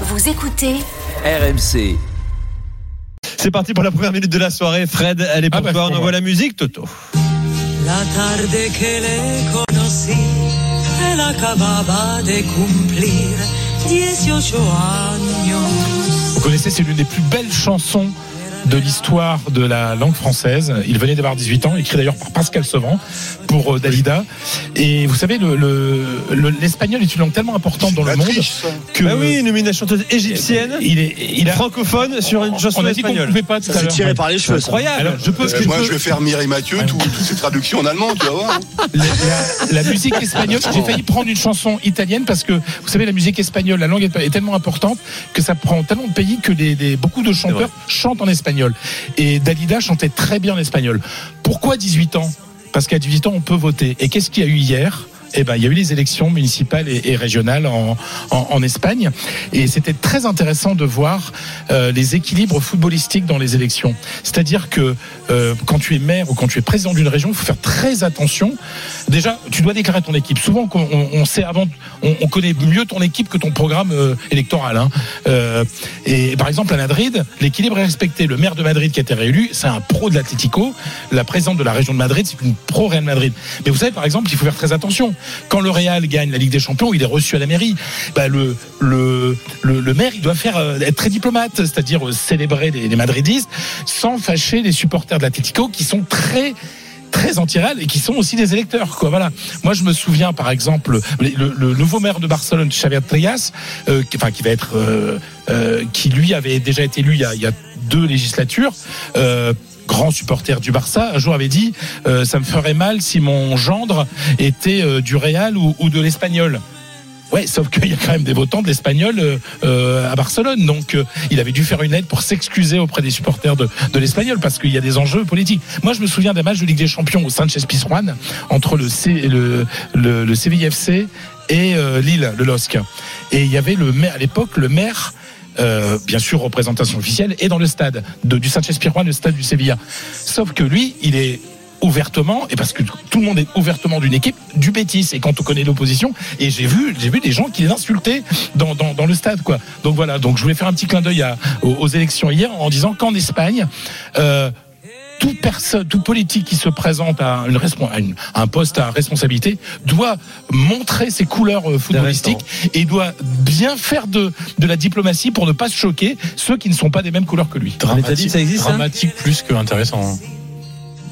Vous écoutez RMC. C'est parti pour la première minute de la soirée. Fred, elle est pour Ah bah, toi. On envoie la musique, Toto. La tarde que le conocí, él acababa de cumplir 18 años. Vous connaissez, c'est l'une des plus belles chansons de l'histoire de la langue française. Il venait d'avoir 18 ans, écrit d'ailleurs par Pascal Sevran pour euh, Dalida. Et vous savez, le- le- le- l'espagnol est une langue tellement importante dans le monde que Bah oui, nommé une chanteuse égyptienne, il est, il a, francophone sur une chanson on a dit qu'on ne espagnole. pouvait pas tout à C'est tiré par les cheveux. ça. Incroyable. Alors, je peux, Euh, moi, je vais faire Mireille Mathieu, tout- toutes ces traductions en allemand, tu vas voir. hein. la, la- la musique espagnole, j'ai failli prendre une chanson italienne parce que vous savez la musique espagnole, la langue est, est tellement importante que ça prend tellement de pays que des, des- beaucoup de chanteurs chantent en espagnol. Et Dalida chantait très bien l'espagnol. Pourquoi 18 ans? Parce qu'à 18 ans on peut voter. Et qu'est-ce qu'il y a eu hier? Eh ben, il y a eu les élections municipales et, régionales en, en, en Espagne, et c'était très intéressant de voir euh, les équilibres footballistiques dans les élections. C'est-à-dire que euh, quand tu es maire ou quand tu es président d'une région, il faut faire très attention. Déjà, tu dois déclarer ton équipe. Souvent, on, on- on sait avant, on, on connaît mieux ton équipe que ton programme euh, électoral. hein. Euh, et par exemple, à Madrid, l'équilibre est respecté. Le maire de Madrid qui a été réélu, c'est un pro de l'Atlético. La présidente de la région de Madrid, c'est une pro Real Madrid. Mais vous savez, par exemple, il faut faire très attention. Quand le Real gagne la Ligue des Champions, il est reçu à la mairie. Bah, le, le, le, maire, il doit faire euh, être très diplomate, c'est-à-dire euh, célébrer les, madridistes sans fâcher les supporters de l'Atlético qui sont très très anti-Real et qui sont aussi des électeurs. Quoi. Voilà. Moi, je me souviens, par exemple, le, nouveau maire de Barcelone, Xavier Trias, euh, qui, enfin, qui va être, qui lui avait déjà été élu il y a deux législatures. Grand supporter du Barça, un jour avait dit euh, ça me ferait mal si mon gendre était euh, du Real ou, ou de l'Espagnol. Ouais, sauf qu'il y a quand même des votants de l'Espagnol euh, euh, à Barcelone. Donc, euh, il avait dû faire une lettre pour s'excuser auprès des supporters de, de l'Espagnol parce qu'il y a des enjeux politiques. Moi, je me souviens d'un match de Ligue des Champions au Sanchez Pizjuan entre le, C, le, le CVFC et euh, Lille, le LOSC. Et il y avait le maire, à l'époque, le maire euh, bien sûr représentation officielle, et dans le stade de, du Sanchez Pizjuan, le stade du Sevilla. Sauf que lui, il est ouvertement, et parce que tout le monde est ouvertement d'une équipe, du Bétis. Et quand on connaît l'opposition, et j'ai vu, j'ai vu des gens qui les insultaient dans, dans, dans le stade, quoi. Donc voilà. Donc je voulais faire un petit clin d'œil aux, aux élections hier en disant qu'en Espagne, euh, toute personne, tout politique qui se présente à, une à, une- à un poste à responsabilité doit montrer ses couleurs euh, footballistiques et doit bien faire de, de la diplomatie pour ne pas se choquer ceux qui ne sont pas des mêmes couleurs que lui. Dit, ça existe, ça Dramatique plus que intéressant.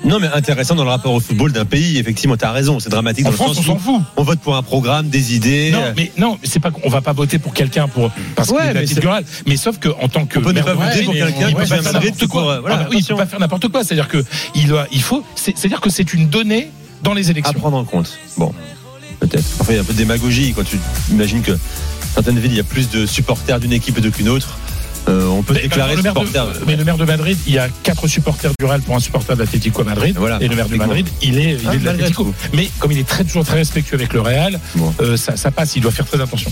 Non, mais intéressant dans le rapport au football d'un pays. Effectivement, t'as raison. C'est dramatique En dans France, le on sens s'en où fout. on vote pour un programme, des idées. Non, mais non, mais c'est pas qu'on va pas voter pour quelqu'un pour parce Ouais, qu'il est la mais. Mais sauf que en tant que On peut ne pas voter pour quelqu'un on- qui il peut pas de faire n'importe quoi. voilà, oui, il peut pas faire n'importe quoi. C'est-à-dire que il faut, c'est- c'est-à-dire que c'est une donnée dans les à élections. prendre en compte. Bon, peut-être. Enfin, il y a un peu de démagogie quand tu imagines que certaines villes, il y a plus de supporters d'une équipe que d'une autre. Euh, on peut Mais, déclarer le maire de, mais le maire de Madrid, il y a quatre supporters du Real pour un supporter de l'Atlético Madrid. Voilà, et le maire de. Madrid, il est, il Ah, est de malgré l'Atlético. Mais comme il est très, toujours très respectueux avec le Real, Bon. euh, ça, ça passe. Il doit faire très attention.